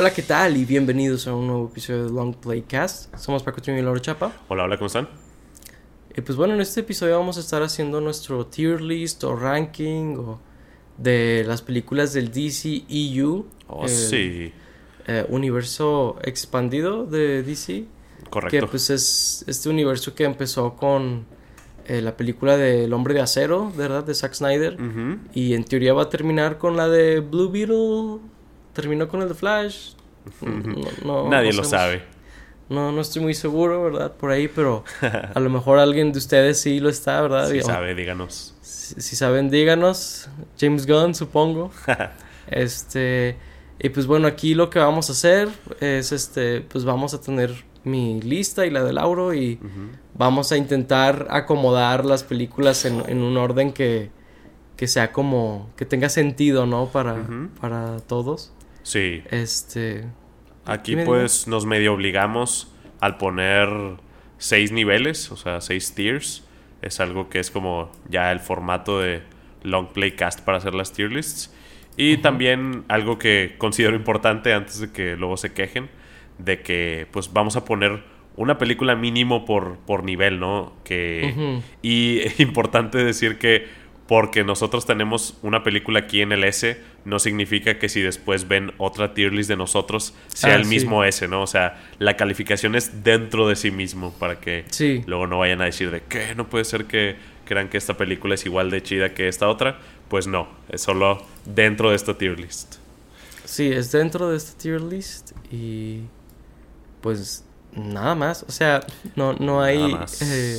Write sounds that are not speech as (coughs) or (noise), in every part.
Hola, ¿qué tal? Y bienvenidos a un nuevo episodio de Long Playcast. Somos Paco Trini y Laura Chapa. Hola, hola, ¿cómo están? Y pues bueno, en este episodio vamos a estar haciendo nuestro tier list o ranking o de las películas del DC EU. Oh, sí. Eh, universo expandido de DC. Correcto. Que pues es este universo que empezó con eh, la película de El Hombre de Acero, ¿verdad? De Zack Snyder. Y en teoría va a terminar con la de Blue Beetle. Terminó con el de Flash. No- no- Nadie lo sabe. No, no estoy muy seguro, ¿verdad? Por ahí, pero (laughs) a lo mejor alguien de ustedes sí lo está, ¿verdad? Si Y- sabe, díganos. Si, si saben, díganos. James Gunn, supongo. (laughs) Este. Y pues bueno, aquí lo que vamos a hacer es este. Pues vamos a tener mi lista y la de Lauro y vamos a intentar acomodar las películas en, en un orden que, que sea como. que tenga sentido, ¿no? Para, para todos. Sí. Este. Aquí pues nos medio obligamos al poner seis niveles, o sea, seis tiers. Es algo que es como ya el formato de Long Playcast para hacer las tier lists. Y también algo que considero importante antes de que luego se quejen, de que pues vamos a poner una película mínimo por, por nivel, ¿no? Que. Y es (laughs) importante decir que porque nosotros tenemos una película aquí en el S, no significa que si después ven otra tier list de nosotros sea Ah, el sí. mismo S, ¿no? O sea, la calificación es dentro de sí mismo para que Sí. luego no vayan a decir de que no puede ser que crean que esta película es igual de chida que esta otra. Pues no, es solo dentro de esta tier list. Sí, es dentro de esta tier list y pues nada más, o sea, no, no hay eh,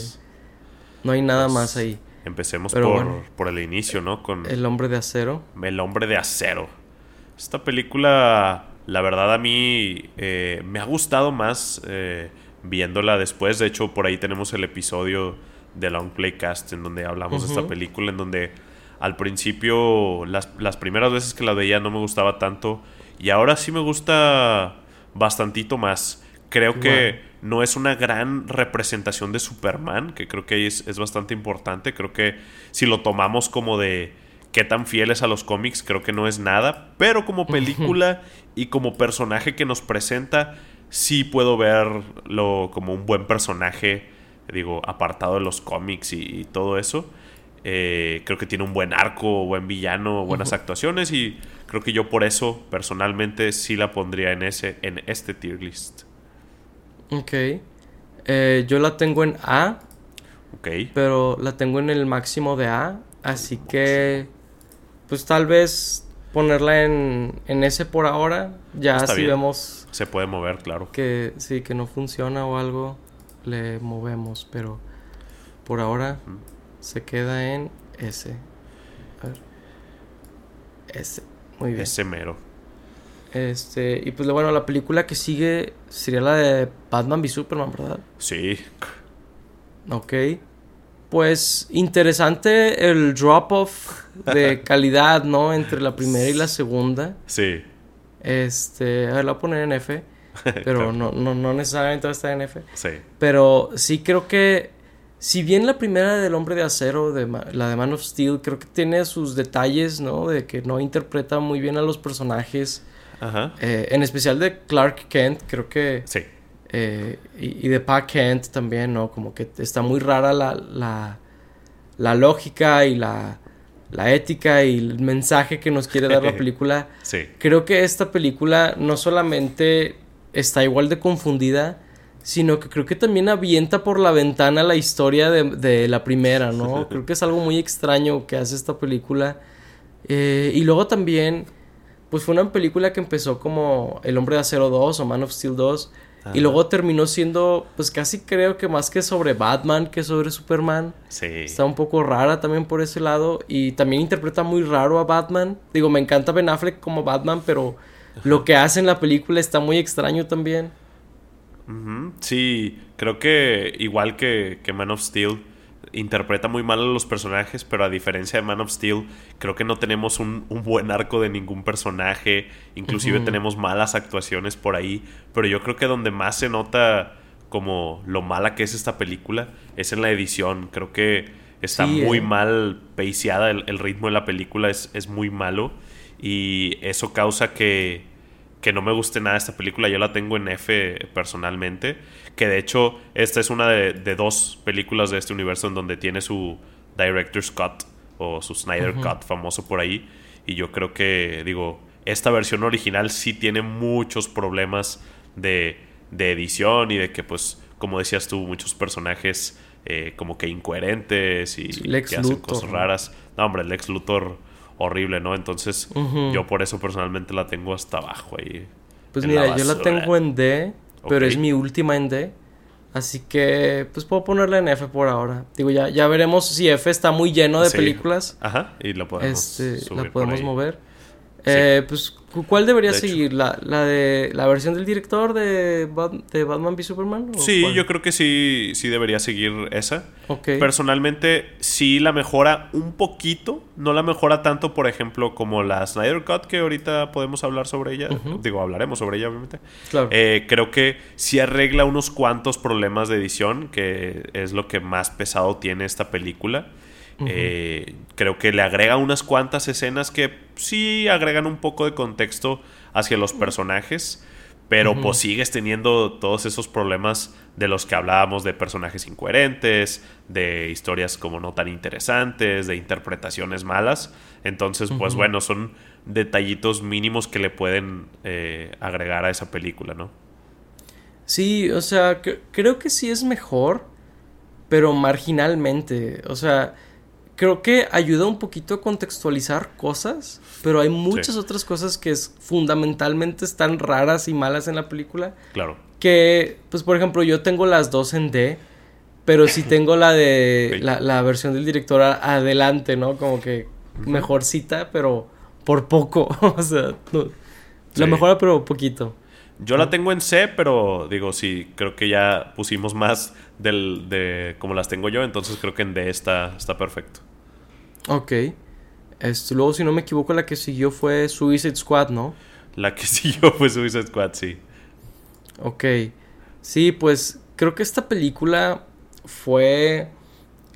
no hay nada Pues, más ahí. Empecemos por, bueno. por el inicio, ¿no? Con El hombre de acero. El hombre de acero. Esta película, la verdad a mí eh, me ha gustado más eh, viéndola después. De hecho, por ahí tenemos el episodio de Long Playcast en donde hablamos de esta película, en donde al principio, las, las primeras veces que la veía no me gustaba tanto y ahora sí me gusta bastantito más. Creo que no es una gran representación de Superman, que creo que es, es bastante importante. Creo que si lo tomamos como de qué tan fieles a los cómics, creo que no es nada. Pero como película y como personaje que nos presenta, sí puedo verlo como un buen personaje, digo, apartado de los cómics y, y todo eso. Eh, creo que tiene un buen arco, buen villano, buenas actuaciones y creo que yo por eso personalmente sí la pondría en ese, en este tier list. Ok. Eh, yo la tengo en A, Ok. pero la tengo en el máximo de A, así que pues tal vez ponerla en, en ese por ahora, ya Está si bien. vemos Se puede mover, claro. que sí, que no funciona o algo, le movemos, pero por ahora se queda en S. A ver. S. Muy bien. Ese mero. Este, y pues bueno, la película que sigue sería la de Batman v Superman, ¿verdad? Sí. Ok. Pues interesante el drop off de (laughs) calidad, ¿no? Entre la primera y la segunda. Sí. Este, a ver, la voy a poner en F, (laughs) pero no, no, no necesariamente va a estar en F. Sí. Pero sí creo que, si bien la primera del Hombre de Acero, de la de Man of Steel, creo que tiene sus detalles, ¿no? De que no interpreta muy bien a los personajes, Ajá. eh, en especial de Clark Kent, creo que, Sí. eh, y, y de Pa Kent también, ¿no? Como que está muy rara la, la, la lógica y la, la ética y el mensaje que nos quiere dar la (laughs) película. Sí. Creo que esta película no solamente está igual de confundida, sino que creo que también avienta por la ventana la historia de, de la primera, ¿no? (laughs) Creo que es algo muy extraño que hace esta película. Eh, y luego también, pues fue una película que empezó como El Hombre de Acero 2 o Man of Steel 2. Ajá. Y luego terminó siendo, pues casi creo que más que sobre Batman que sobre Superman. Sí. Está un poco rara también por ese lado. Y también interpreta muy raro a Batman. Digo, me encanta Ben Affleck como Batman, pero lo que hace en la película está muy extraño también. Sí, creo que igual que, que Man of Steel, interpreta muy mal a los personajes, pero a diferencia de Man of Steel, creo que no tenemos un, un buen arco de ningún personaje, inclusive tenemos malas actuaciones por ahí, pero yo creo que donde más se nota como lo mala que es esta película es en la edición, creo que está Sí, muy eh. mal paceada, el, el ritmo de la película es, es muy malo y eso causa que que no me guste nada esta película. Yo la tengo en F personalmente. Que de hecho, esta es una de, dos películas de este universo en donde tiene su Director's Cut o su Snyder Cut famoso por ahí. Y yo creo que, digo, esta versión original sí tiene muchos problemas de, de edición y de que, pues, como decías tú, muchos personajes eh, como que incoherentes y que hacen cosas raras. No, hombre, el Lex Luthor horrible, ¿no? Entonces, yo por eso personalmente la tengo hasta abajo ahí. Pues mira, yo la tengo en D, pero es mi última en D. Así que, pues puedo ponerla en F por ahora. Digo, ya, ya veremos si F está muy lleno de películas. Ajá, y lo podemos, este, la podemos mover. Eh, pues, ¿cuál debería seguir? ¿La, ¿La, de la versión del director de, de Batman v Superman? Sí, yo creo que sí, sí debería seguir esa. Personalmente, sí la mejora un poquito. No la mejora tanto, por ejemplo, como la Snyder Cut, que ahorita podemos hablar sobre ella. Digo, hablaremos sobre ella, obviamente. Claro. Eh, creo que sí arregla unos cuantos problemas de edición, que es lo que más pesado tiene esta película. Eh, creo que le agrega unas cuantas escenas que sí agregan un poco de contexto hacia los personajes, pero pues sigues teniendo todos esos problemas de los que hablábamos de personajes incoherentes, de historias como no tan interesantes, de interpretaciones malas. Entonces, pues bueno, son detallitos mínimos que le pueden eh, agregar a esa película, ¿no? Sí, o sea, creo que sí es mejor, pero marginalmente. O sea, creo que ayuda un poquito a contextualizar cosas, pero hay muchas otras cosas que es, fundamentalmente están raras y malas en la película. Claro. Que, pues por ejemplo, yo tengo las dos en D, pero sí (laughs) tengo la de la, versión del director adelante, ¿no? Como que mejor cita, pero por poco. (laughs) o sea, la mejora, pero poquito. Yo la tengo en C, pero digo, sí, creo que ya pusimos más del, de como las tengo yo, entonces creo que en D está, está perfecto. Ok. Este, luego, si no me equivoco, la que siguió fue Suicide Squad, ¿no? La que (laughs) siguió fue Suicide Squad, sí. Ok. Sí, pues creo que esta película fue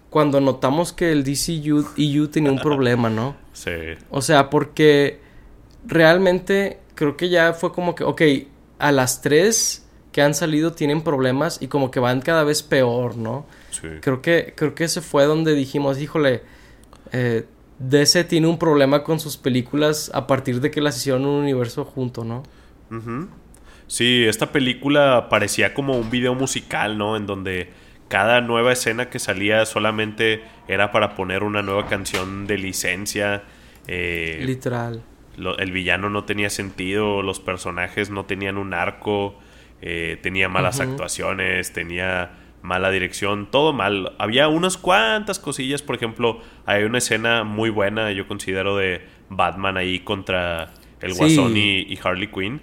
cuando notamos que el DCU EU tenía un problema, ¿no? (laughs) Sí. O sea, porque realmente creo que ya fue como que, ok, a las tres que han salido tienen problemas y como que van cada vez peor, ¿no? Sí. Creo que, creo que ese fue donde dijimos, híjole, eh, DC tiene un problema con sus películas a partir de que las hicieron un universo junto, ¿no? Sí, esta película parecía como un video musical, ¿no? En donde cada nueva escena que salía solamente era para poner una nueva canción de licencia. Eh, Literal. El villano no tenía sentido, los personajes no tenían un arco, eh, tenía malas actuaciones, tenía mala dirección, todo mal. Había unas cuantas cosillas, por ejemplo, hay una escena muy buena, yo considero, de Batman ahí contra el Guasón y, Harley Quinn,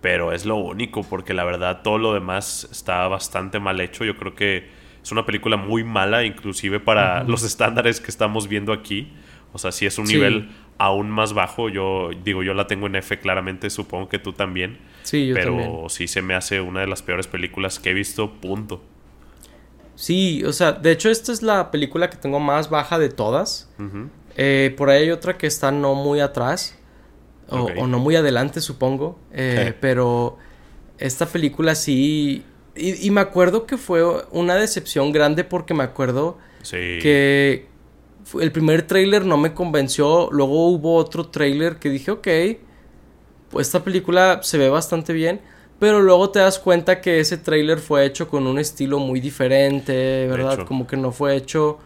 pero es lo único, porque la verdad todo lo demás está bastante mal hecho. Yo creo que es una película muy mala, inclusive para los estándares que estamos viendo aquí. O sea, si es un nivel aún más bajo. Yo digo, yo la tengo en F claramente, supongo que tú también. Sí, yo pero sí se me hace una de las peores películas que he visto, punto. Sí, o sea, de hecho esta es la película que tengo más baja de todas. Eh, por ahí hay otra que está no muy atrás. O, no muy adelante, supongo. Eh, pero esta película sí... Y, me acuerdo que fue una decepción grande porque me acuerdo que el primer tráiler no me convenció. Luego hubo otro tráiler que dije, ok, pues esta película se ve bastante bien. Pero luego te das cuenta que ese tráiler fue hecho con un estilo muy diferente, ¿verdad? Como que no fue hecho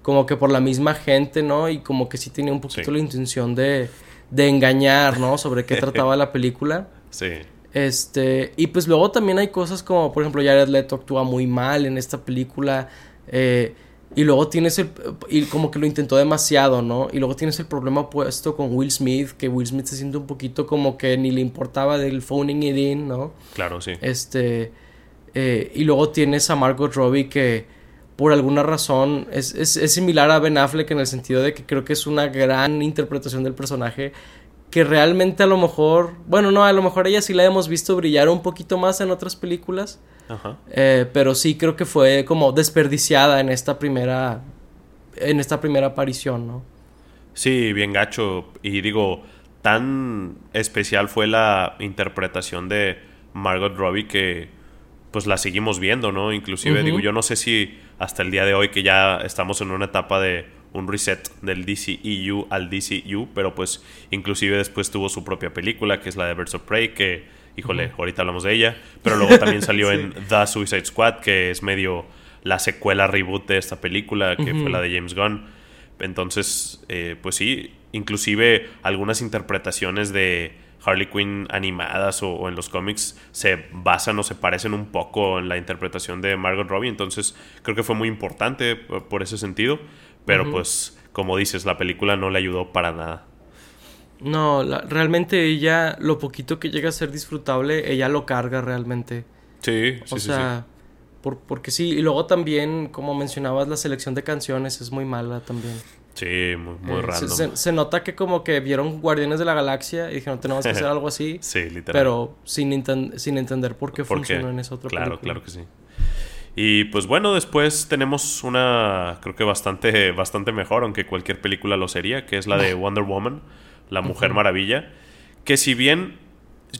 como que por la misma gente, ¿no? Y como que sí tenía un poquito la intención de, de engañar, ¿no? Sobre qué (laughs) trataba la película. Sí. Este, y pues luego también hay cosas como, por ejemplo, Jared Leto actúa muy mal en esta película. Eh, y luego tienes el. Y como que lo intentó demasiado, ¿no? Y luego tienes el problema puesto con Will Smith, que Will Smith se siente un poquito como que ni le importaba del phoning it in, ¿no? Claro, sí. Este. Eh, y luego tienes a Margot Robbie que por alguna razón es, es, es, similar a Ben Affleck en el sentido de que creo que es una gran interpretación del personaje que realmente a lo mejor, bueno, no, a lo mejor ella sí la hemos visto brillar un poquito más en otras películas, eh, pero sí creo que fue como desperdiciada en esta primera. En esta primera aparición, ¿no? Sí, bien gacho. Y digo, tan especial fue la interpretación de Margot Robbie que pues la seguimos viendo, ¿no? Inclusive digo, yo no sé si hasta el día de hoy que ya estamos en una etapa de un reset del DCEU al DCU, pero pues inclusive después tuvo su propia película que es la de Birds of Prey que híjole, ahorita hablamos de ella, pero luego también salió (laughs) en The Suicide Squad que es medio la secuela reboot de esta película que fue la de James Gunn. Entonces, eh, pues sí, inclusive algunas interpretaciones de Harley Quinn animadas o, en los cómics se basan o se parecen un poco en la interpretación de Margot Robbie. Entonces creo que fue muy importante por, ese sentido. Pero pues, como dices, la película no le ayudó para nada. No, realmente ella, lo poquito que llega a ser disfrutable, ella lo carga realmente. Sí, sí, o sea, Por, porque sí, y luego también, como mencionabas, la selección de canciones es muy mala también. Sí, muy, muy eh, random. Se, nota que como que vieron Guardianes de la Galaxia y dijeron, tenemos que hacer (laughs) algo así. sí, literal. Pero sin, sin entender por qué funcionó en esa otra Claro, claro que sí. Y pues bueno, después tenemos una, creo que bastante, (laughs) bastante mejor, aunque cualquier película lo sería, que es la de (laughs) Wonder Woman, la Mujer Maravilla. Que si bien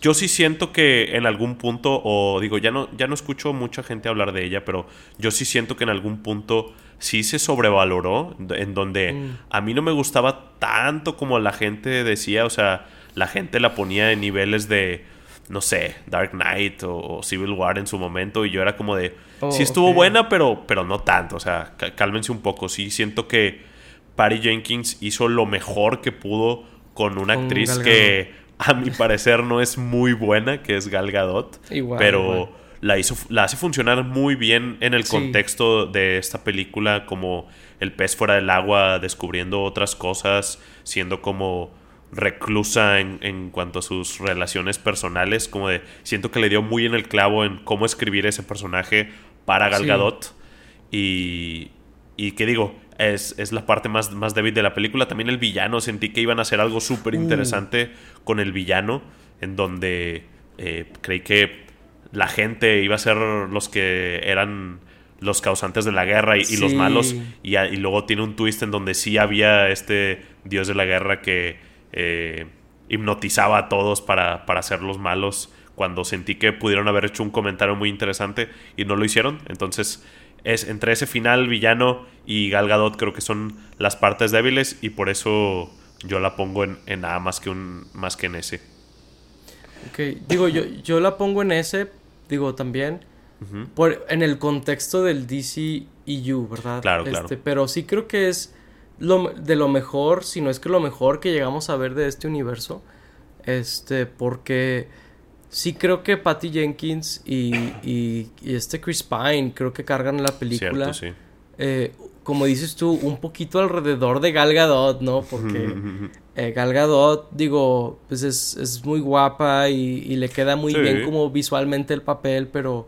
yo sí siento que en algún punto, o digo, ya no, ya no escucho mucha gente hablar de ella, pero yo sí siento que en algún punto sí se sobrevaloró, en donde mm. a mí no me gustaba tanto como la gente decía, o sea, la gente la ponía en niveles de, no sé, Dark Knight o, Civil War en su momento, y yo era como de, oh, sí estuvo buena, pero, pero no tanto, o sea, cálmense un poco, sí siento que Patty Jenkins hizo lo mejor que pudo con una actriz que a mi parecer no es muy buena, que es Gal Gadot, pero la, hizo, la hace funcionar muy bien en el contexto de esta película, como el pez fuera del agua, descubriendo otras cosas, siendo como reclusa en, en, cuanto a sus relaciones personales, como de, siento que le dio muy en el clavo en cómo escribir ese personaje para Gal Gadot. Y, y que digo, es, es, la parte más, más débil de la película. También el villano, sentí que iban a hacer algo súper interesante con el villano, en donde eh, creí que la gente iba a ser los que eran los causantes de la guerra y, los malos. Y, y, luego tiene un twist en donde sí había este dios de la guerra que eh, hipnotizaba a todos para, para ser los malos. Cuando sentí que pudieron haber hecho un comentario muy interesante y no lo hicieron. Entonces, es entre ese final villano y Gal Gadot creo que son las partes débiles y por eso yo la pongo en, en A más que, un, más que en ese. Ok, digo, yo, yo la pongo en ese digo, también. por, en el contexto del DCEU, ¿verdad? Claro, claro. Este, pero sí creo que es lo, de lo mejor, si no es que lo mejor que llegamos a ver de este universo. Este, porque sí creo que Patty Jenkins y, y, este Chris Pine creo que cargan la película. Cierto, sí. Eh, como dices tú, un poquito alrededor de Gal Gadot, ¿no? Porque (laughs) eh, Gal Gadot, digo, pues es, es muy guapa y, le queda muy bien como visualmente el papel, pero,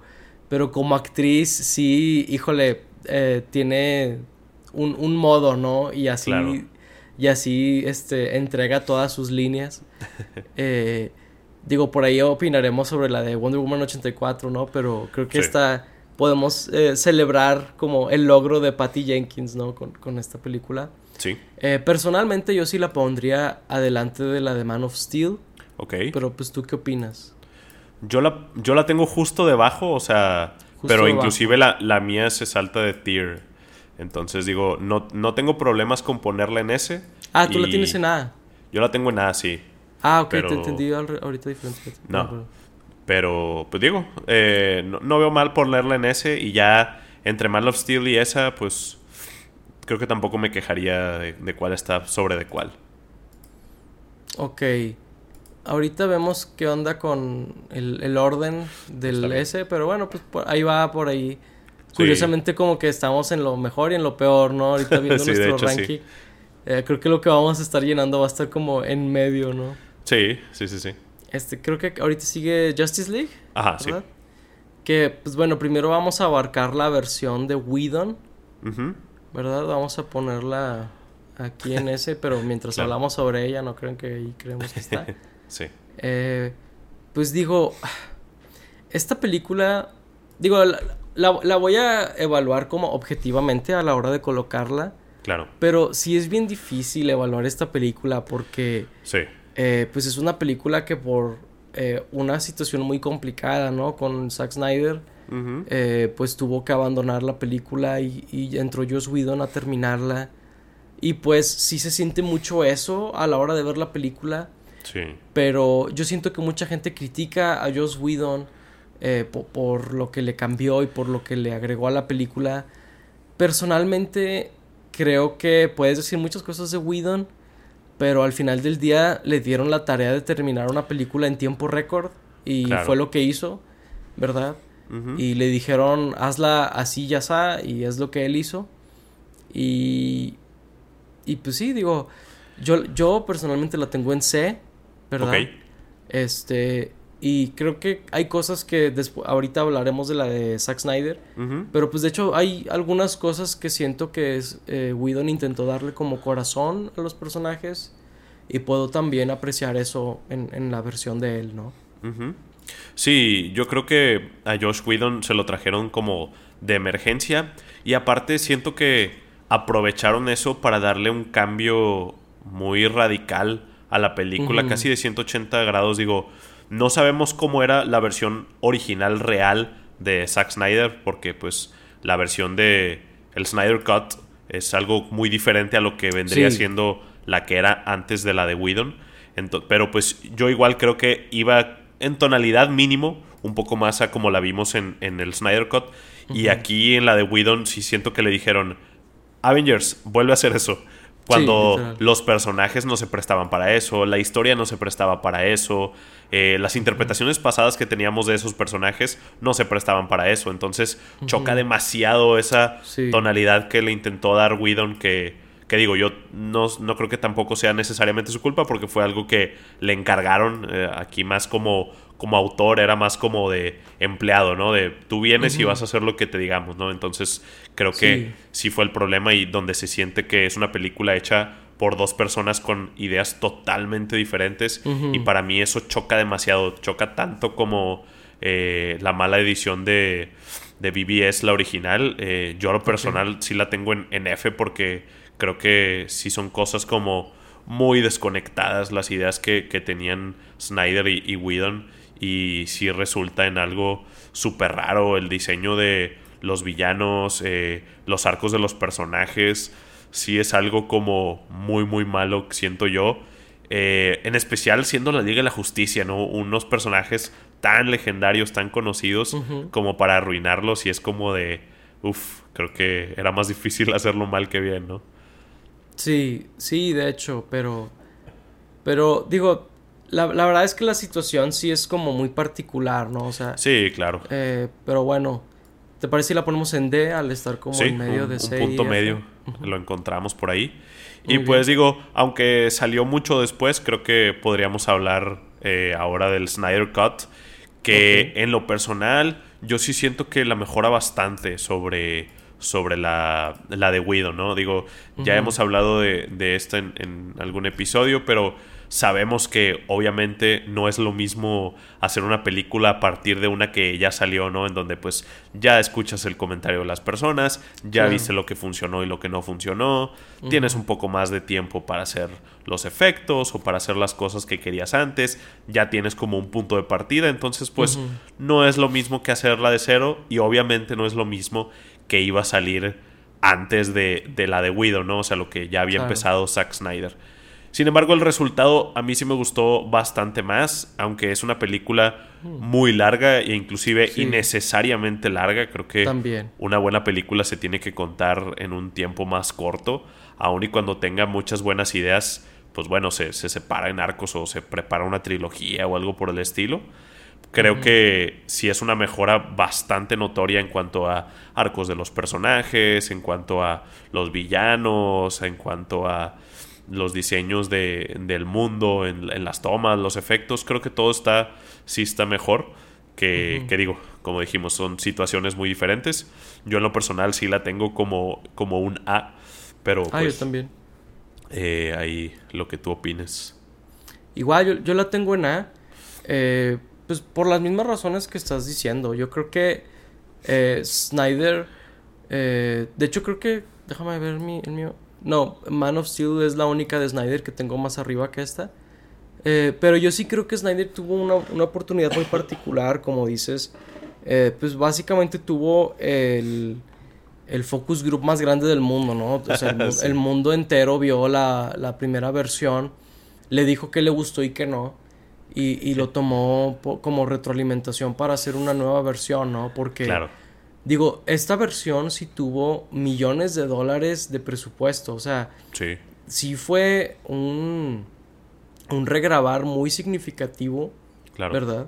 pero como actriz, sí, híjole, eh, tiene un, un, modo, ¿no? Y así, y así, este, entrega todas sus líneas. (laughs) Eh, digo, por ahí opinaremos sobre la de Wonder Woman 84, ¿no? Pero creo que esta podemos eh, celebrar como el logro de Patty Jenkins, ¿no? Con, esta película. Sí. Eh, personalmente yo sí la pondría adelante de la de Man of Steel. Ok. Pero pues tú qué opinas? Yo la, yo la tengo justo debajo, o sea, pero inclusive la, la, mía se salta de tier. Entonces digo, no, no tengo problemas con ponerla en ese. Ah, tú la tienes en A. Yo la tengo en A, sí. Ah, ok, te entendí ahorita diferente. No. Pero, pues digo, eh, no, veo mal ponerla en ese y ya entre Man of Steel y esa, pues creo que tampoco me quejaría de, cuál está sobre de cuál. Ok. Ahorita vemos qué onda con el, orden del S, pero bueno, pues ahí va por ahí. Curiosamente como que estamos en lo mejor y en lo peor, ¿no? Ahorita viendo (laughs) nuestro ranking. Eh, creo que lo que vamos a estar llenando va a estar como en medio, ¿no? Sí, sí, sí, sí. Este, creo que ahorita sigue Justice League. Ajá, sí. Que, pues bueno, primero vamos a abarcar la versión de Whedon. ¿Verdad? Vamos a ponerla aquí en ese, (laughs) pero mientras hablamos sobre ella, no creen que ahí creemos que está. (laughs) sí. Eh, pues digo, esta película, digo, la, la, voy a evaluar como objetivamente a la hora de colocarla. Claro. Pero sí es bien difícil evaluar esta película porque... Sí eh, pues es una película que por eh, una situación muy complicada, ¿no? Con Zack Snyder, eh, pues tuvo que abandonar la película y, y, entró Joss Whedon a terminarla. Y pues sí se siente mucho eso a la hora de ver la película. Sí. Pero yo siento que mucha gente critica a Joss Whedon eh, por, lo que le cambió y por lo que le agregó a la película. Personalmente creo que puedes decir muchas cosas de Whedon, pero al final del día le dieron la tarea de terminar una película en tiempo récord y fue lo que hizo, ¿verdad? Y le dijeron, hazla así, ya está, y es lo que él hizo. Y, y pues sí, digo, yo, yo personalmente la tengo en C, ¿verdad? Este, y creo que hay cosas que después, ahorita hablaremos de la de Zack Snyder. Pero pues de hecho hay algunas cosas que siento que es, eh, Whedon intentó darle como corazón a los personajes. Y puedo también apreciar eso en, en la versión de él, ¿no? Sí, yo creo que a Josh Whedon se lo trajeron como de emergencia. Y aparte siento que aprovecharon eso para darle un cambio muy radical a la película, casi de 180 grados. Digo, no sabemos cómo era la versión original real de Zack Snyder, porque pues la versión de el Snyder Cut es algo muy diferente a lo que vendría siendo la que era antes de la de Whedon. pero pues yo igual creo que iba en tonalidad mínimo, un poco más a como la vimos en, el Snyder Cut. Y aquí en la de Whedon sí siento que le dijeron, Avengers, vuelve a hacer eso. Cuando los personajes no se prestaban para eso, la historia no se prestaba para eso, eh, las interpretaciones pasadas que teníamos de esos personajes no se prestaban para eso. Entonces choca demasiado esa tonalidad que le intentó dar Whedon que, que digo, yo no, no, creo que tampoco sea necesariamente su culpa porque fue algo que le encargaron eh, aquí más como, como autor, era más como de empleado, ¿no? De tú vienes y vas a hacer lo que te digamos, ¿no? Entonces creo que sí. fue el problema y donde se siente que es una película hecha por dos personas con ideas totalmente diferentes y para mí eso choca demasiado, choca tanto como eh, la mala edición de, de BBS, la original. Eh, yo a lo personal sí la tengo en, en F porque creo que sí son cosas como muy desconectadas las ideas que, tenían Snyder y, y, Whedon y sí resulta en algo súper raro el diseño de los villanos, eh, los arcos de los personajes, sí es algo como muy muy malo, siento yo. Eh, en especial siendo la Liga de la Justicia, ¿no? Unos personajes tan legendarios, tan conocidos, como para arruinarlos y es como de, uff, creo que era más difícil (laughs) hacerlo mal que bien, ¿no? Sí, sí, de hecho, pero... Pero digo, la, verdad es que la situación sí es como muy particular, ¿no? O sea... Sí, claro. Eh, pero bueno, ¿te parece si la ponemos en D al estar como en medio de C? Un punto medio, lo encontramos por ahí. y pues digo, aunque salió mucho después, creo que podríamos hablar eh, ahora del Snyder Cut, que en lo personal yo sí siento que la mejora bastante sobre sobre la, la de Widow, ¿no? Digo, ya hemos hablado de, de esto en, en, algún episodio, pero sabemos que obviamente no es lo mismo hacer una película a partir de una que ya salió, ¿no? En donde pues ya escuchas el comentario de las personas, ya viste lo que funcionó y lo que no funcionó, tienes un poco más de tiempo para hacer los efectos o para hacer las cosas que querías antes, ya tienes como un punto de partida, entonces pues no es lo mismo que hacerla de cero y obviamente no es lo mismo que iba a salir antes de, de la de Widow, ¿no? O sea, lo que ya había empezado Zack Snyder. Sin embargo, el resultado a mí sí me gustó bastante más, aunque es una película muy larga e inclusive innecesariamente larga. Creo que También. una buena película se tiene que contar en un tiempo más corto, aun y cuando tenga muchas buenas ideas, pues bueno, se, se separa en arcos o se prepara una trilogía o algo por el estilo. Creo que sí es una mejora bastante notoria en cuanto a arcos de los personajes, en cuanto a los villanos, en cuanto a los diseños de, del mundo, en, las tomas, los efectos. Creo que todo está, sí está mejor. Que, que, digo, como dijimos, son situaciones muy diferentes. Yo en lo personal sí la tengo como, como un A, pero... Ah, yo pues, también. Eh, ahí lo que tú opines. Igual, yo, yo la tengo en A. Eh, pues por las mismas razones que estás diciendo. Yo creo que eh, Snyder. Eh, de hecho, creo que. Déjame ver mi, el mío. No, Man of Steel es la única de Snyder que tengo más arriba que esta. Eh, pero yo sí creo que Snyder tuvo una, una oportunidad muy particular, como dices. Eh, pues básicamente tuvo el, el focus group más grande del mundo, ¿no? O sea, el, (laughs) mu- Sí. el mundo entero vio la, la primera versión, le dijo que le gustó y que no. Y, y lo tomó como retroalimentación para hacer una nueva versión, ¿no? Porque, Claro. Digo, esta versión sí tuvo millones de dólares de presupuesto. O sea, Sí. sí fue un, un regrabar muy significativo, Claro. ¿verdad?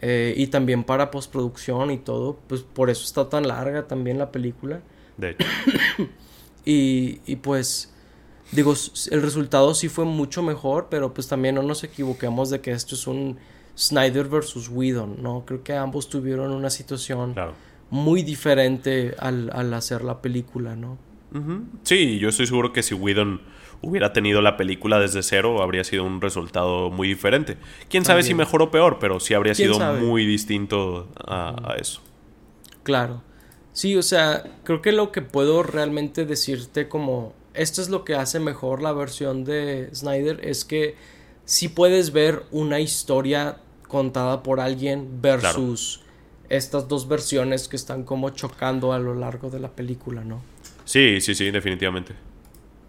Eh, y también para postproducción y todo, pues por eso está tan larga también la película. De hecho. (coughs) Y, y pues, digo, el resultado sí fue mucho mejor, pero pues también no nos equivoquemos de que esto es un Snyder versus Whedon, ¿no? Creo que ambos tuvieron una situación Claro. Muy diferente al, al hacer la película, ¿no? Sí, yo estoy seguro que si Whedon hubiera tenido la película desde cero, habría sido un resultado muy diferente. Quién sabe si mejor o peor, pero sí habría ¿Quién sido sabe? muy distinto a, a eso. Claro. Sí, o sea, creo que lo que puedo realmente decirte como esto es lo que hace mejor la versión de Snyder es que sí puedes ver una historia contada por alguien versus estas dos versiones que están como chocando a lo largo de la película, ¿no? Sí, sí, sí, definitivamente.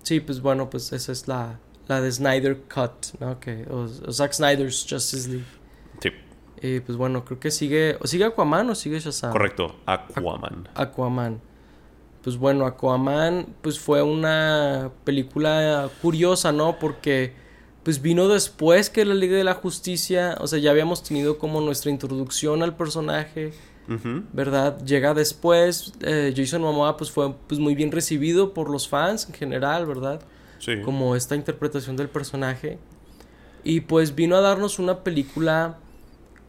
Sí, pues bueno, pues esa es la, la de Snyder Cut, ¿no? Que, o, o Zack Snyder's Justice League. Sí, Y pues bueno, creo que sigue, o sigue Aquaman o sigue Shazam. correcto. Aquaman. Aquaman. Pues bueno, Aquaman pues fue una película curiosa, ¿no? Porque pues vino después que la Liga de la Justicia, o sea, ya habíamos tenido como nuestra introducción al personaje. ¿verdad? Llega después, eh, Jason Momoa pues fue pues muy bien recibido por los fans en general, ¿verdad? Sí. como esta interpretación del personaje. Y pues vino a darnos una película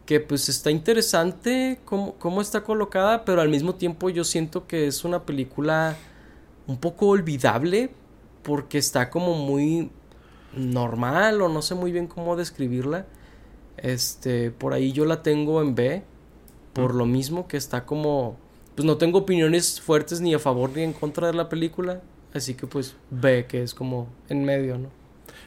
que pues está interesante cómo, cómo está colocada, pero al mismo tiempo yo siento que es una película un poco olvidable porque está como muy normal o no sé muy bien cómo describirla. Este, por ahí yo la tengo en B, por lo mismo que está como pues no tengo opiniones fuertes ni a favor ni en contra de la película, así que pues B, que es como en medio, ¿no?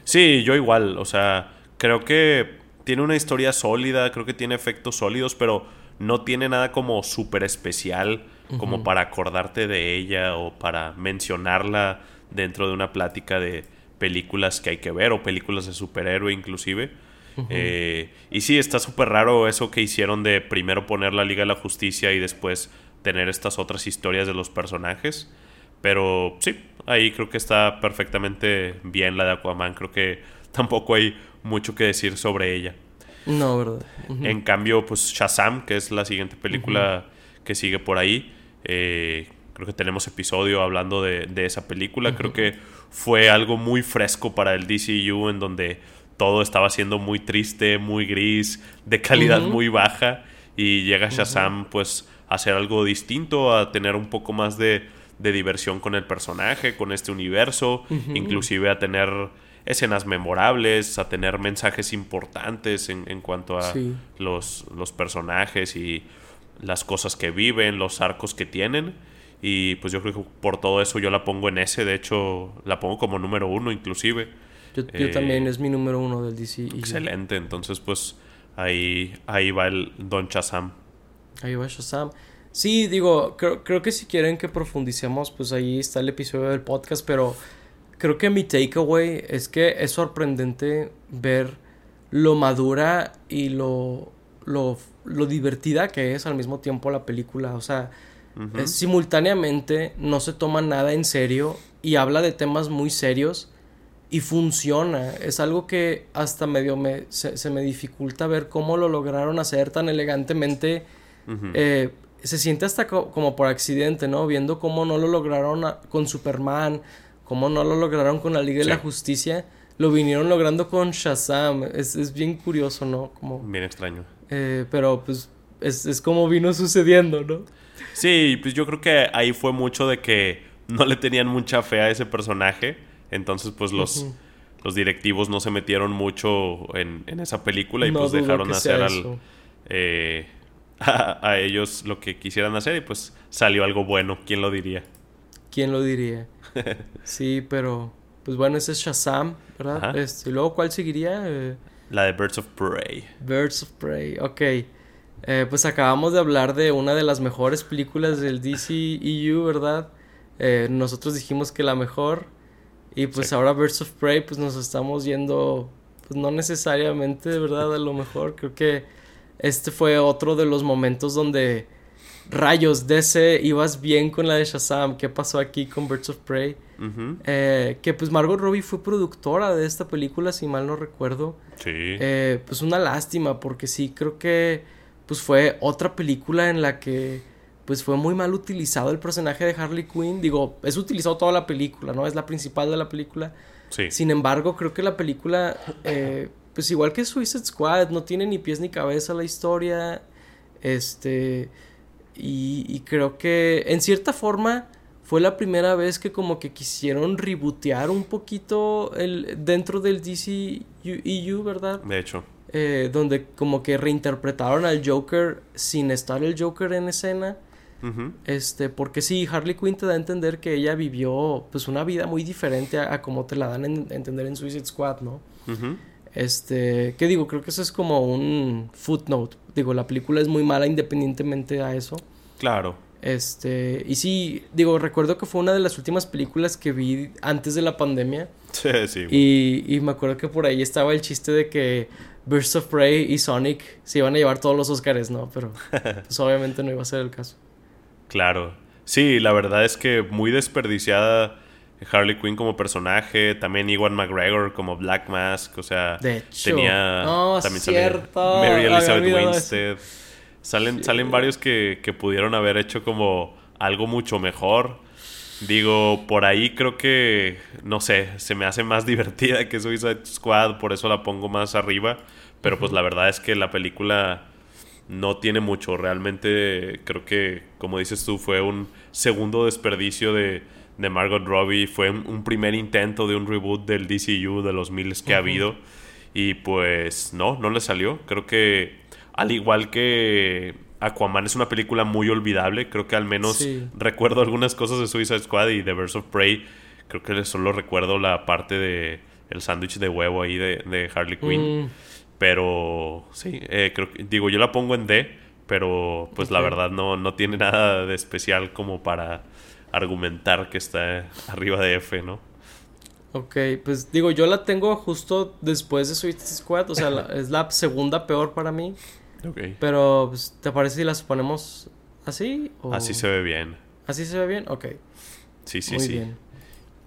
Sí, yo igual, o sea, creo que tiene una historia sólida, creo que tiene efectos sólidos, pero no tiene nada como súper especial como para acordarte de ella o para mencionarla dentro de una plática de películas que hay que ver o películas de superhéroe inclusive. Eh, y sí, está súper raro eso que hicieron de primero poner la Liga de la Justicia y después tener estas otras historias de los personajes. Pero sí, ahí creo que está perfectamente bien la de Aquaman. Creo que (laughs) tampoco hay mucho que decir sobre ella. No, ¿verdad? En cambio, pues Shazam, que es la siguiente película que sigue por ahí. eh, creo que tenemos episodio hablando de, de esa película. Creo que fue algo muy fresco para el DCU en donde todo estaba siendo muy triste, muy gris, de calidad muy baja. Y llega Shazam pues a hacer algo distinto, a tener un poco más de, de diversión con el personaje, con este universo, inclusive a tener escenas memorables, a tener mensajes importantes en, en cuanto a Sí. los, los personajes y las cosas que viven, los arcos que tienen. Y pues yo creo que por todo eso yo la pongo en ese, de hecho la pongo como número uno inclusive. Yo, yo eh, también es mi número uno del DC. Excelente, entonces pues ahí, ahí va el Don Chazam. Ahí va Shazam. Sí, digo, creo, creo que si quieren que profundicemos, pues ahí está el episodio del podcast, pero creo que mi takeaway es que es sorprendente ver lo madura y lo, lo, lo divertida que es al mismo tiempo la película. O sea, Es- simultáneamente no se toma nada en serio y habla de temas muy serios y funciona. Es algo que hasta medio me, se, se me dificulta ver cómo lo lograron hacer tan elegantemente. Eh, se siente hasta co- como por accidente, ¿no? Viendo cómo no lo lograron con Superman, cómo no lo lograron con la Liga de Sí. la Justicia, lo vinieron logrando con Shazam. Es, es bien curioso, ¿no? Como, Bien extraño. eh, pero pues es, es como vino sucediendo, ¿no? Sí, pues yo creo que ahí fue mucho de que no le tenían mucha fe a ese personaje. Entonces, pues los, los directivos no se metieron mucho en, en esa película y No pues dejaron hacer al, eh, (laughs) a, a ellos lo que quisieran hacer y pues salió algo bueno, ¿quién lo diría? ¿Quién lo diría? (laughs) Sí, pero pues bueno, ese es Shazam, ¿verdad? Este, y luego, ¿cuál seguiría? Eh, La de Birds of Prey. Birds of Prey, ok. Eh, pues acabamos de hablar de una de las mejores películas del DCEU, ¿verdad? Eh, nosotros dijimos que la mejor. Y pues ahora Birds of Prey, pues nos estamos yendo, pues no necesariamente, ¿verdad? A lo mejor. Creo que este fue otro de los momentos donde rayos, DC, ibas bien con la de Shazam. ¿Qué pasó aquí con Birds of Prey? Eh, que pues Margot Robbie fue productora de esta película, si mal no recuerdo. Sí. Eh, pues una lástima, porque sí, creo que pues fue otra película en la que pues fue muy mal utilizado el personaje de Harley Quinn. Digo, es utilizado toda la película, ¿no? Es la principal de la película. Sí. Sin embargo, creo que la película, eh, pues igual que Suicide Squad, no tiene ni pies ni cabeza la historia. Este. Y, y creo que en cierta forma fue la primera vez que como que quisieron rebootear un poquito el dentro del DCEU, ¿verdad? De hecho. Eh, donde como que reinterpretaron al Joker sin estar el Joker en escena. Este, porque sí, Harley Quinn te da a entender que ella vivió pues una vida muy diferente a, a como te la dan a entender en Suicide Squad, ¿no? Este, ¿qué digo? Creo que eso es como un footnote. Digo, la película es muy mala independientemente a eso. Claro. Este, y sí, digo, recuerdo que fue una de las últimas películas que vi antes de la pandemia. (laughs) Sí, sí. Y, y me acuerdo que por ahí estaba el chiste de que Burst of Prey y Sonic se iban a llevar todos los Oscars, ¿no? Pero (laughs) pues obviamente no iba a ser el caso. Claro. Sí, la verdad es que muy desperdiciada Harley Quinn como personaje, también Iwan McGregor como Black Mask, o sea, De hecho. tenía No, también cierto. Mary Elizabeth Winstead. Salen, Sí. salen varios que, que pudieron haber hecho como algo mucho mejor. Digo, por ahí creo que, no sé, se me hace más (laughs) divertida que Suicide Squad, por eso la pongo más arriba. Pero pues la verdad es que la película no tiene mucho. Realmente creo que, como dices tú, fue un segundo desperdicio de, de Margot Robbie. Fue un, un primer intento de un reboot del DCU de los miles que ha habido. Y pues no, no le salió. Creo que al igual que Aquaman es una película muy olvidable, creo que al menos Sí. recuerdo algunas cosas de Suicide Squad y de Birds of Prey. Creo que solo recuerdo la parte de el sándwich de huevo ahí de, de Harley Quinn. Mm, Pero sí, eh, creo que, digo, yo la pongo en D, pero pues la verdad no, no tiene nada de especial como para argumentar que está arriba de F, ¿no? ok, pues digo, yo la tengo justo después de Suicide Squad. O sea, la- es la segunda peor para mí. Pero, pues, ¿te parece si las ponemos así? o- Así se ve bien. ¿Así se ve bien? Ok, Sí, sí, muy sí. bien.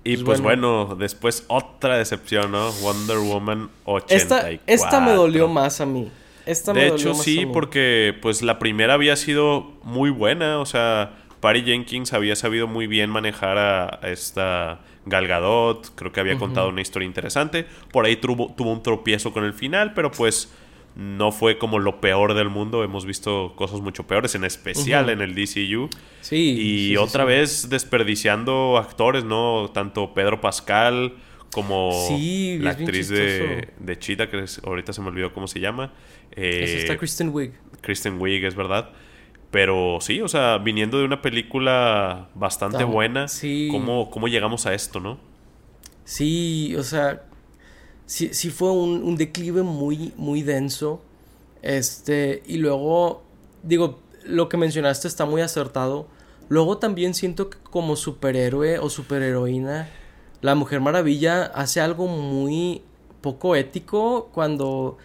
Y Pues pues bueno. bueno. después otra decepción, ¿no? Wonder Woman 84. Esta, esta me dolió más a mí. Esta me De dolió hecho, más sí, a mí. porque pues la primera había sido muy buena. O sea, Patty Jenkins había sabido muy bien manejar a, a esta Gal Gadot. Creo que había contado una historia interesante. Por ahí tuvo, tuvo un tropiezo con el final, pero pues no fue como lo peor del mundo. Hemos visto cosas mucho peores, en especial en el DCU. Sí. Y sí, otra sí. vez desperdiciando actores, ¿no? Tanto Pedro Pascal como la actriz de, de Cheetah, que es- ahorita se me olvidó cómo se llama. Eh, Es esta Kristen Wiig. Kristen Wiig, es verdad. Pero sí, o sea, viniendo de una película bastante Tan- buena, sí. ¿cómo, ¿cómo llegamos a esto, no? Sí, o sea, sí, sí fue un, un declive muy, muy denso. Este, y luego, digo, lo que mencionaste está muy acertado. Luego también siento que como superhéroe o superheroína, la Mujer Maravilla hace algo muy poco ético cuando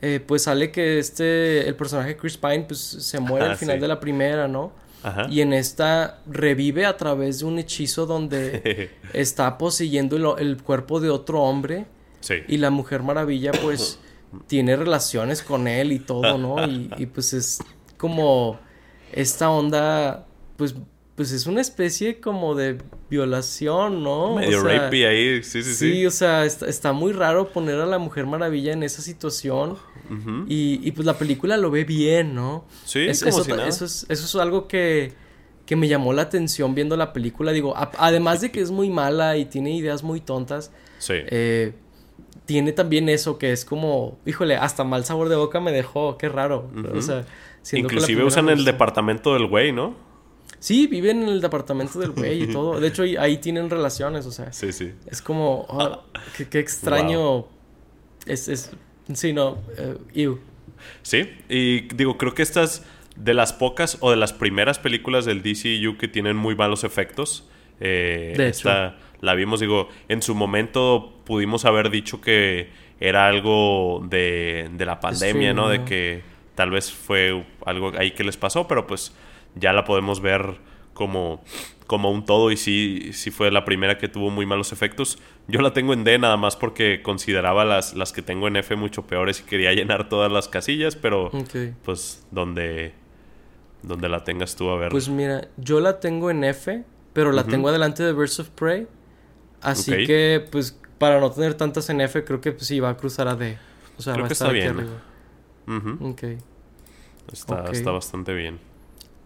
eh, pues sale que este, el personaje Chris Pine pues se muere al final sí. de la primera, ¿no? Ajá. Y en esta revive a través de un hechizo donde (laughs) está poseyendo el, el cuerpo de otro hombre sí. y la Mujer Maravilla pues (coughs) tiene relaciones con él y todo, ¿no? (laughs) Y, y, pues es como esta onda, pues, pues es una especie como de violación, ¿no? Medio o sea, rapey ahí, sí, sí, Sí, sí. o sea, está, está muy raro poner a la Mujer Maravilla en esa situación y, y pues la película lo ve bien, ¿no? Sí, Es- como eso, si ta- nada. eso es, eso es algo que, que me llamó la atención viendo la película. Digo, a- además de que es muy mala y tiene ideas muy tontas, Sí. eh, tiene también eso que es como, híjole, hasta mal sabor de boca me dejó, qué raro. Ujú. O sea, Inclusive usan el departamento del güey, ¿no? Sí, viven en el departamento del güey y todo. De hecho, ahí, ahí tienen relaciones, o sea, Sí, sí. es como, oh, qué, qué extraño. Es, es, Sí, no, ew. Sí, y digo, creo que estas de las pocas o de las primeras películas del DCU que tienen muy malos efectos. Eh, De esta la vimos, digo, en su momento pudimos haber dicho que era algo de, de la pandemia, ¿no? De que tal vez fue algo ahí que les pasó, pero pues ya la podemos ver como, como un todo y sí, sí fue la primera que tuvo muy malos efectos. Yo la tengo en D nada más porque consideraba las, las que tengo en F mucho peores y quería llenar todas las casillas, pero pues donde, donde la tengas tú a ver. Pues mira, yo la tengo en F, pero la tengo adelante de Birds of Prey. Así que, pues, para no tener tantas en F, creo que pues, sí va a cruzar a D. O sea, Creo va a estar está aquí bien. arriba. Ujú. Ok. está, ok. está bastante bien.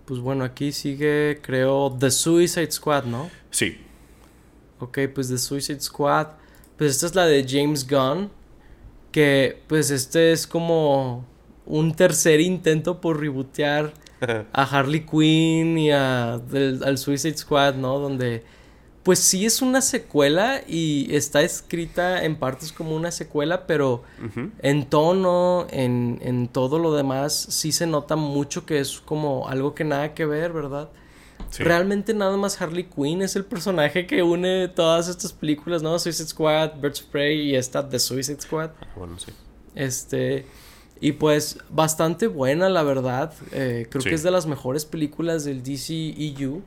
Pues bueno, aquí sigue, creo, The Suicide Squad, ¿no? Sí. Ok, pues The Suicide Squad. Pues esta es la de James Gunn. Que, pues, este es como un tercer intento por rebootear (laughs) a Harley Quinn y a, del- al Suicide Squad, ¿no? Donde, pues sí es una secuela y está escrita en partes como una secuela, pero en tono, en, en todo lo demás, sí se nota mucho que es como algo que nada que ver, ¿verdad? Sí. Realmente nada más Harley Quinn es el personaje que une todas estas películas, ¿no? Suicide Squad, Birds of Prey y esta The Suicide Squad. Ah, Bueno, sí. Este. Y pues bastante buena, la verdad. Eh, creo Sí. que es de las mejores películas del DCEU.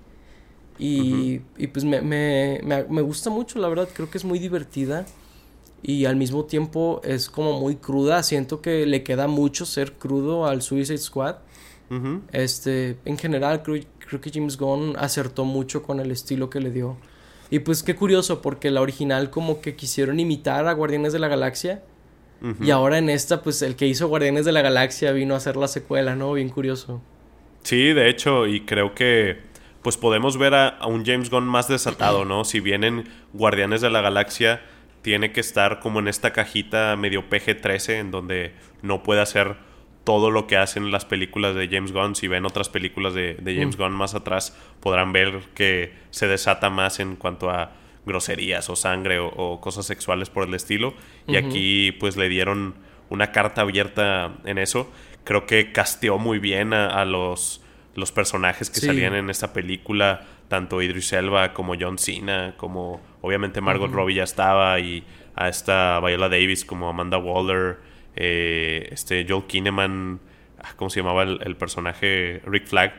Y, y pues me, me, me, me gusta mucho, la verdad. Creo que es muy divertida. Y al mismo tiempo es como muy cruda. Siento que le queda mucho ser crudo al Suicide Squad. Este, en general, creo, creo que James Gunn acertó mucho con el estilo que le dio. Y pues qué curioso, porque la original como que quisieron imitar a Guardianes de la Galaxia. Y ahora en esta, pues el que hizo Guardianes de la Galaxia vino a hacer la secuela, ¿no? Bien curioso. Sí, de hecho, y creo que pues podemos ver a, a un James Gunn más desatado, ¿no? Si vienen Guardianes de la Galaxia, tiene que estar como en esta cajita medio PG-13, en donde no puede hacer todo lo que hacen las películas de James Gunn. Si ven otras películas de, de James Gunn más atrás, podrán ver que se desata más en cuanto a groserías o sangre o, o cosas sexuales por el estilo. Y aquí pues le dieron una carta abierta en eso. Creo que casteó muy bien a, a los, los personajes que Sí. salían en esta película, tanto Idris Elba como John Cena, como obviamente Margot. Robbie ya estaba, y a esta Viola Davis como Amanda Waller, eh, este Joel Kinnaman, ah, ¿cómo se llamaba el, el personaje? Rick Flag,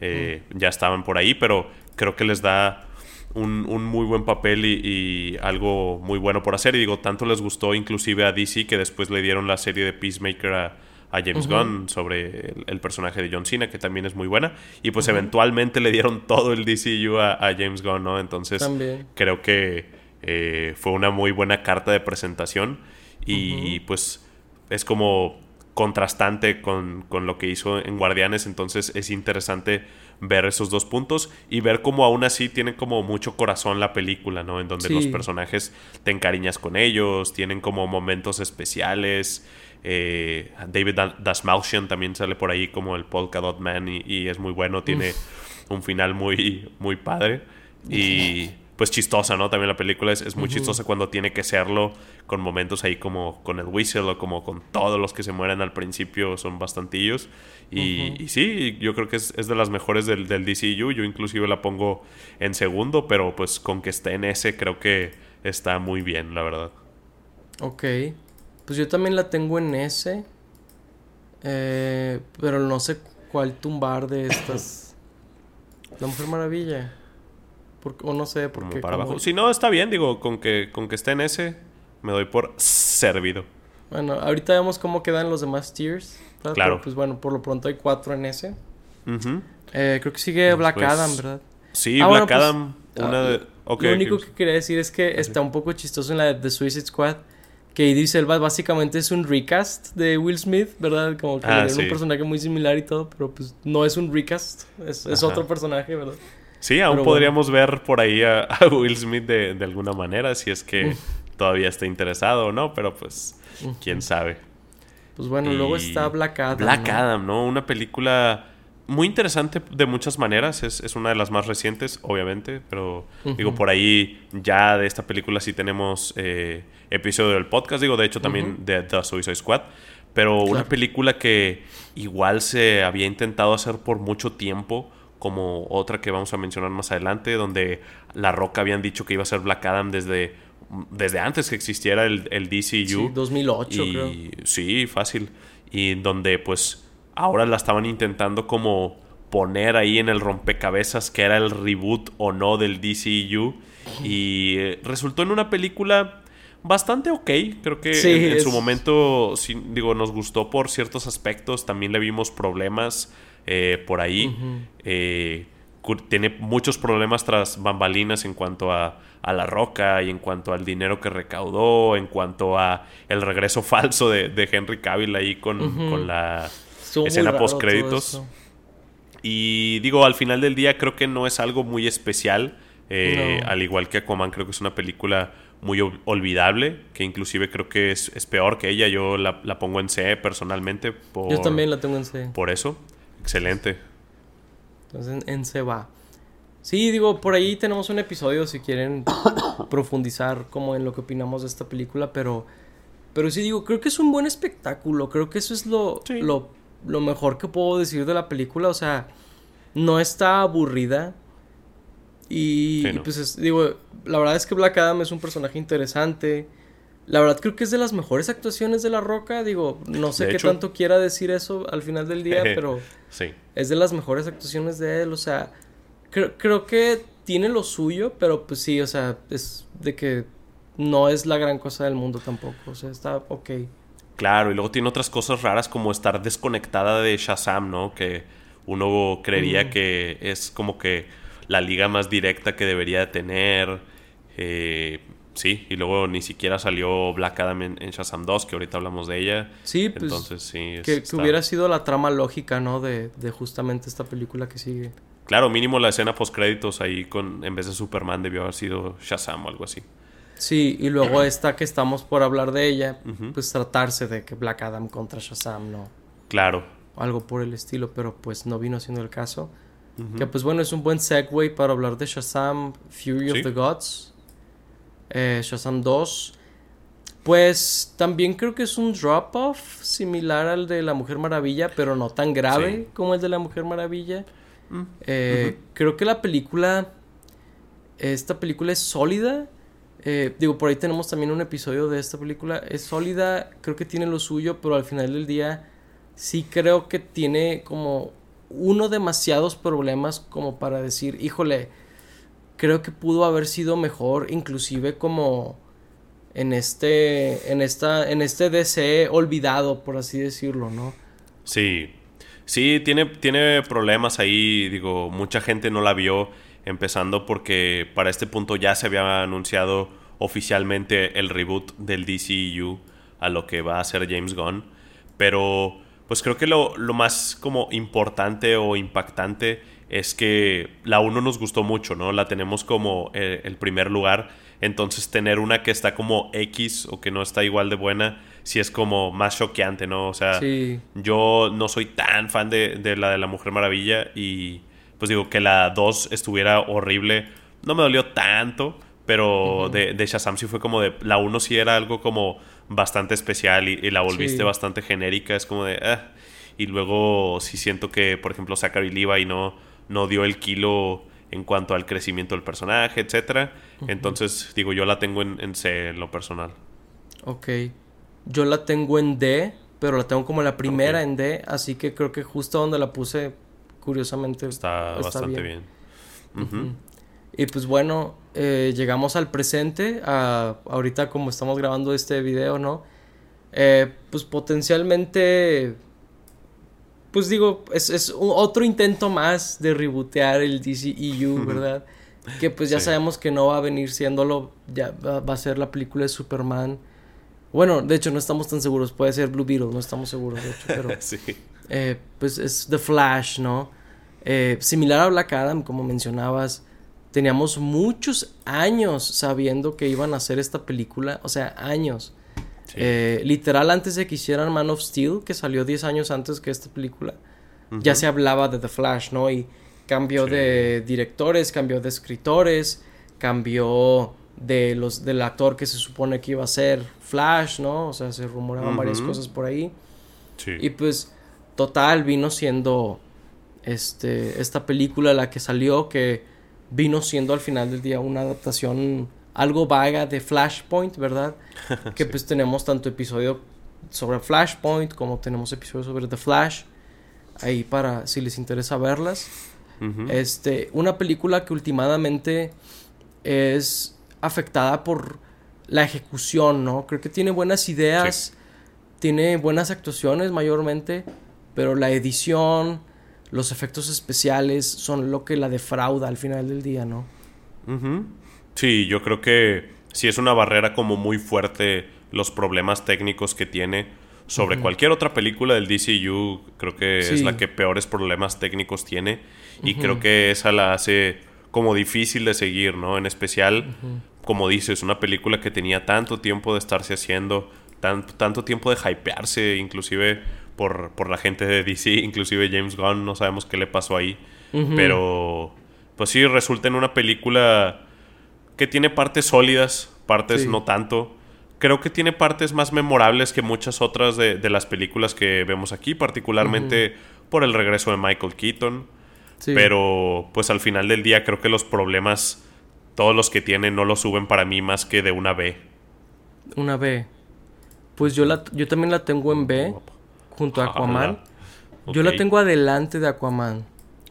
eh, ya estaban por ahí, pero creo que les da un, un muy buen papel y, y algo muy bueno por hacer. Y digo, tanto les gustó inclusive a DC que después le dieron la serie de Peacemaker a, a James. Gunn sobre el, el personaje de John Cena, que también es muy buena. Y pues eventualmente le dieron todo el DCU a, a James Gunn, ¿no? Entonces También. creo que eh, fue una muy buena carta de presentación. Y pues es como contrastante con, con lo que hizo en Guardianes, entonces es interesante ver esos dos puntos y ver cómo aún así tiene como mucho corazón la película, ¿no? En donde Sí. los personajes te encariñas con ellos, tienen como momentos especiales. Eh, David Da- Dasmalchian también sale por ahí como el Polka Dot Man y, y es muy bueno, tiene un final muy, muy padre. Y pues chistosa, ¿no? También la película es, es muy chistosa cuando tiene que serlo con momentos ahí como con el whistle o como con todos los que se mueren al principio son bastantillos. Y, y sí, yo creo que es, es de las mejores del, del DCU, yo inclusive la pongo en segundo, pero pues con que esté en ese creo que está muy bien, la verdad. Ok. Pues yo también la tengo en S. Eh, pero no sé cuál tumbar de estas. La Mujer Maravilla. Por- o no sé, Como porque. para como- abajo. Si no, está bien, digo, con que, con que esté en ese, me doy por servido. Bueno, ahorita vemos cómo quedan los demás tiers. ¿verdad? Claro. Pero, pues bueno, por lo pronto hay cuatro en ese. Ujú. Eh, creo que sigue Black Pues, Adam, ¿verdad? Sí, Ah, Black bueno, pues, Adam, una ah, de... ok, lo único que quería decir es que está un poco chistoso en la de The Suicide Squad. Que Idris Elba básicamente es un recast de Will Smith, ¿verdad? Como que Ah, sí. un personaje muy similar y todo, pero pues no es un recast, es, otro personaje, ¿verdad? Sí, aún Pero podríamos ver por ahí a, a Will Smith de, de alguna manera, si es que todavía está interesado o no, pero pues quién sabe. Pues bueno, luego está Black Adam. Black ¿no? Adam, ¿no? Una película muy interesante de muchas maneras. Es, es, una de las más recientes, obviamente. Pero digo, por ahí ya de esta película sí tenemos eh, episodio del podcast. Digo, de hecho, también de The Suicide Squad. Pero una película que igual se había intentado hacer por mucho tiempo. Como otra que vamos a mencionar más adelante. Donde La Roca habían dicho que iba a ser Black Adam desde, desde antes que existiera el, el DCU. Sí, 2008, y, creo. Sí, fácil. Y donde pues ahora la estaban intentando como poner ahí en el rompecabezas que era el reboot o no del DCU. Y eh, resultó en una película bastante ok. Creo que Sí, en, en es- su momento, sí, digo, nos gustó por ciertos aspectos. También le vimos problemas eh, por ahí. Eh, tiene muchos problemas tras bambalinas en cuanto a, a la roca y en cuanto al dinero que recaudó, en cuanto a el regreso (laughs) falso de, de Henry Cavill ahí con, con la Estuvo escena post créditos. Y digo, al final del día creo que no es algo muy especial. eh, No. Al igual que Aquaman, creo que es una película muy ol- olvidable, que inclusive creo que es, es peor que ella. Yo la, la pongo en C personalmente. Por, Yo también la tengo en C. Por eso. Excelente. Entonces en, en C va. Sí, digo, por ahí tenemos un episodio si quieren (coughs) profundizar como en lo que opinamos de esta película, pero pero sí digo, creo que es un buen espectáculo, creo que eso es lo Sí. lo, lo mejor que puedo decir de la película, o sea, no está aburrida y, Sí, y no. pues es- digo, la verdad es que Black Adam es un personaje interesante. La verdad creo que es de las mejores actuaciones de La Roca, digo, no sé De qué hecho. tanto quiera decir eso al final del día, (laughs) pero Sí. es de las mejores actuaciones de él, o sea, creo, creo que tiene lo suyo, pero pues sí, o sea, es de que no es la gran cosa del mundo tampoco, o sea, está ok. Claro, y luego tiene otras cosas raras como estar desconectada de Shazam, ¿no? Que uno creería Mm. que es como que la liga más directa que debería de tener. Eh, sí, y luego ni siquiera salió Black Adam en, en Shazam 2, que ahorita hablamos de ella. Sí, pues Entonces, sí. es- que, que está- hubiera sido la trama lógica, ¿no? De, de justamente esta película que sigue. Claro, mínimo la escena post créditos ahí con en vez de Superman debió haber sido Shazam o algo así. Sí, y luego esta que estamos por hablar de ella, pues tratarse de que Black Adam contra Shazam, ¿no? Claro. algo por el estilo, pero pues no vino siendo el caso. Que pues bueno, es un buen segue para hablar de Shazam Fury Sí. of the Gods. Eh, Shazam 2. Pues también creo que es un drop-off similar al de la Mujer Maravilla, pero no tan grave Sí. como el de la Mujer Maravilla. Eh, Creo que la película, esta película es sólida. Eh, digo, por ahí tenemos también un episodio de esta película. Es sólida, creo que tiene lo suyo, pero al final del día sí creo que tiene como uno demasiados problemas como para decir, híjole, creo que pudo haber sido mejor, inclusive como en este, en esta, en este DC olvidado, por así decirlo, ¿no? Sí, sí, tiene, tiene problemas ahí, digo, mucha gente no la vio empezando porque para este punto ya se había anunciado oficialmente el reboot del DCU a lo que va a ser James Gunn, pero pues creo que lo, lo más como importante o impactante es que la 1 nos gustó mucho, ¿no? La tenemos como eh, el primer lugar, entonces tener una que está como X o que no está igual de buena, sí es como más choqueante, ¿no? O sea, Sí. yo no soy tan fan de, de la de la Mujer Maravilla y pues digo que la 2 estuviera horrible. No me dolió tanto, pero de, de Shazam sí fue como de... La 1 sí era algo como bastante especial y, y la volviste Sí. bastante genérica. Es como de... "Ah". Y luego sí siento que, por ejemplo, Zachary Levi no, no dio el kilo en cuanto al crecimiento del personaje, etcétera. Entonces, digo, yo la tengo en, en C en lo personal. Ok. Yo la tengo en D, pero la tengo como la primera en D, así que creo que justo donde la puse, curiosamente, Está, bastante bien. Y pues bueno, eh, llegamos al presente, a, ahorita como estamos grabando este video, ¿no? Eh, pues potencialmente, pues digo, es, es un- otro intento más de rebootear el DCEU, ¿verdad? Que pues ya Sí. sabemos que no va a venir siéndolo, ya va, va a ser la película de Superman. Bueno, de hecho no estamos tan seguros, puede ser Blue Beetle, no estamos seguros, de hecho, pero... (laughs) sí. Eh, pues es The Flash, ¿no? Eh, similar a Black Adam, como mencionabas, teníamos muchos años sabiendo que iban a hacer esta película, o sea, años. Sí. Eh, literal, antes de que hicieran Man of Steel, que salió 10 años antes que esta película, ya se hablaba de The Flash, ¿no? Y cambió de directores, cambió de escritores, cambió de los del actor que se supone que iba a ser Flash, ¿no? O sea, se rumoraban varias cosas por ahí. Sí. Y pues total vino siendo este esta película la que salió que vino siendo al final del día una adaptación algo vaga de Flashpoint, ¿verdad? (laughs) que pues tenemos tanto episodio sobre Flashpoint como tenemos episodios sobre The Flash ahí para si les interesa verlas. Este, una película que últimamente es afectada por la ejecución, ¿no? Creo que tiene buenas ideas, tiene buenas actuaciones mayormente, pero la edición, los efectos especiales son lo que la defrauda al final del día, ¿no? Sí, yo creo que sí es una barrera como muy fuerte los problemas técnicos que tiene. Sobre cualquier otra película del DCU, creo que es la que peores problemas técnicos tiene y creo que esa la hace como difícil de seguir, ¿no? En especial, como dices, una película que tenía tanto tiempo de estarse haciendo, tanto tiempo de hypearse, inclusive por, por la gente de DC, inclusive James Gunn, no sabemos qué le pasó ahí, pero pues sí, resulta en una película que tiene partes sólidas, partes no tanto, creo que tiene partes más memorables que muchas otras de, las películas que vemos aquí, particularmente por el regreso de Michael Keaton. Pero pues al final del día creo que los problemas, todos los que tiene, no los suben para mí más que de una B. Una B. Pues yo, la, yo también la tengo en B, junto a Aquaman. Yo la tengo adelante de Aquaman.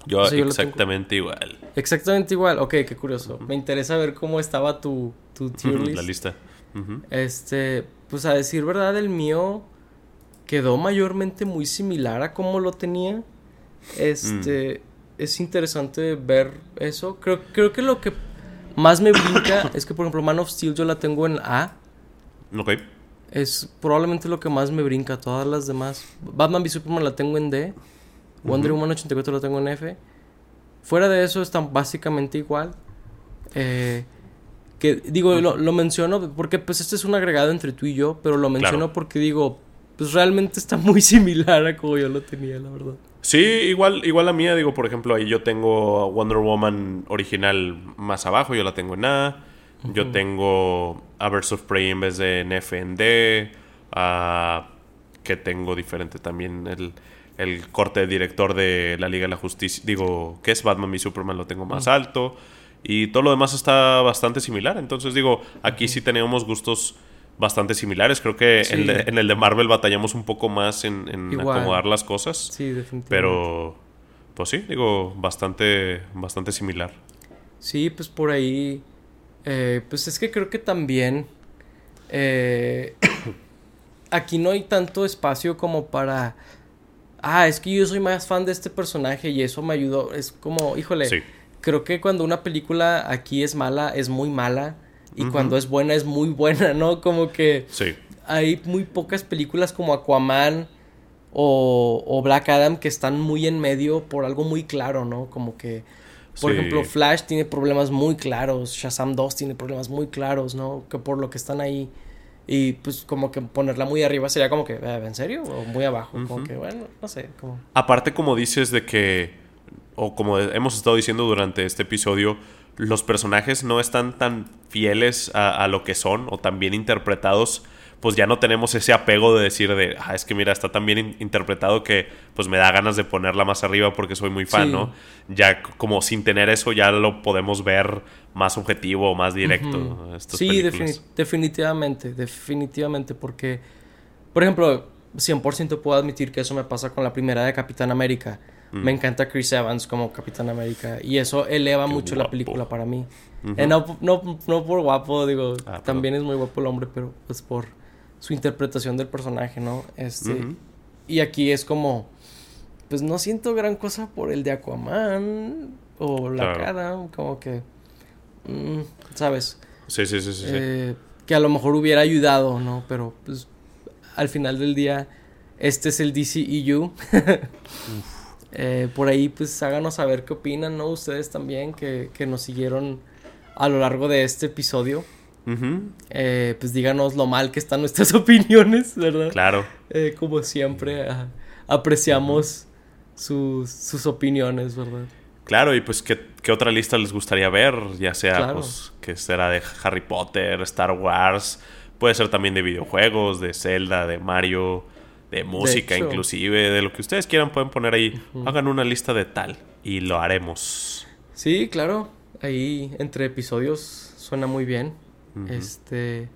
Yo, exactamente igual. Exactamente igual. Ok, qué curioso. Me interesa ver cómo estaba tu, tu tier list. La lista. Este, pues a decir verdad, el mío quedó mayormente muy similar a como lo tenía. Este, mm. es interesante ver eso. Creo, creo que lo que más me brinca (coughs) es que, por ejemplo, Man of Steel yo la tengo en A. Ok. Es probablemente lo que más me brinca. Todas las demás. Batman v Superman la tengo en D. Wonder Woman 84 la tengo en F. Fuera de eso están básicamente igual. Eh, que digo, lo, lo, menciono porque pues este es un agregado entre tú y yo, pero lo menciono porque digo, pues realmente está muy (laughs) similar a como yo lo tenía, la verdad. Sí, igual, igual la mía, digo, por ejemplo, ahí yo tengo Wonder Woman original más abajo, yo la tengo en A. Yo tengo a Birds of Prey en vez de en F en D. que tengo diferente también el, el, corte de director de la Liga de la Justicia. Digo, que es Batman y Superman, lo tengo más alto. Y todo lo demás está bastante similar. Entonces digo, aquí sí tenemos gustos bastante similares. Creo que en, el de Marvel batallamos un poco más en, acomodar las cosas. Sí, definitivamente. Pero, pues sí, digo, bastante, bastante similar. Sí, pues por ahí. Eh, pues es que creo que también. Eh, (coughs) aquí no hay tanto espacio como para. Ah, es que yo soy más fan de este personaje y eso me ayudó. Es como, híjole. Sí creo que cuando una película aquí es mala, es muy mala. Y cuando es buena, es muy buena, (laughs) ¿no? Como que sí. hay muy pocas películas como Aquaman o, Black Adam que están muy en medio por algo muy claro, ¿no? Como que, por ejemplo, Flash tiene problemas muy claros, Shazam 2 tiene problemas muy claros, ¿no? Que por lo que están ahí. Y pues como que ponerla muy arriba sería como que, eh, ¿en serio? O muy abajo, como que, bueno, no sé. Como... Aparte como dices de que o como hemos estado diciendo durante este episodio, los personajes no están tan fieles a, lo que son o tan bien interpretados, pues ya no tenemos ese apego de decir de, ah, es que mira, está tan bien interpretado que pues me da ganas de ponerla más arriba porque soy muy fan, ¿no? Ya como sin tener eso ya lo podemos ver más objetivo, más directo. sí, definitivamente, definitivamente, porque, por ejemplo, 100% puedo admitir que eso me pasa con la primera de Capitán América Mm. Me encanta Chris Evans como Capitán América. Y eso eleva mucho la película para mí. Eh, no, no, no, por guapo, digo. Ah, también es muy guapo el hombre, pero pues por su interpretación del personaje, ¿no? Este. Y aquí es como. Pues no siento gran cosa por el de Aquaman. O la cara. Como que. Mm, ¿Sabes? Sí, sí, sí, sí. Eh, que a lo mejor hubiera ayudado, ¿no? Pero pues al final del día, este es el DCEU. (laughs) Eh, por ahí, pues háganos saber qué opinan, ¿no? Ustedes también que, nos siguieron a lo largo de este episodio. Eh, pues díganos lo mal que están nuestras (laughs) opiniones, ¿verdad? Claro. Eh, como siempre, apreciamos sus, sus opiniones, ¿verdad? Claro, y pues ¿qué, qué otra lista les gustaría ver, ya sea pues que será de Harry Potter, Star Wars, puede ser también de videojuegos, de Zelda, de Mario, de música inclusive, de lo que ustedes quieran pueden poner ahí, hagan una lista de tal y lo haremos. Sí, claro, ahí entre episodios suena muy bien. Este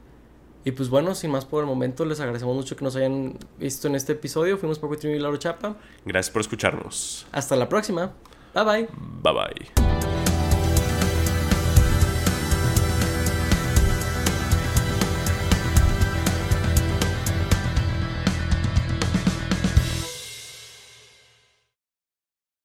y pues bueno, sin más por el momento, les agradecemos mucho que nos hayan visto en este episodio. Fuimos por Lauro Chapa. Gracias por escucharnos. Hasta la próxima. Bye bye. Bye bye.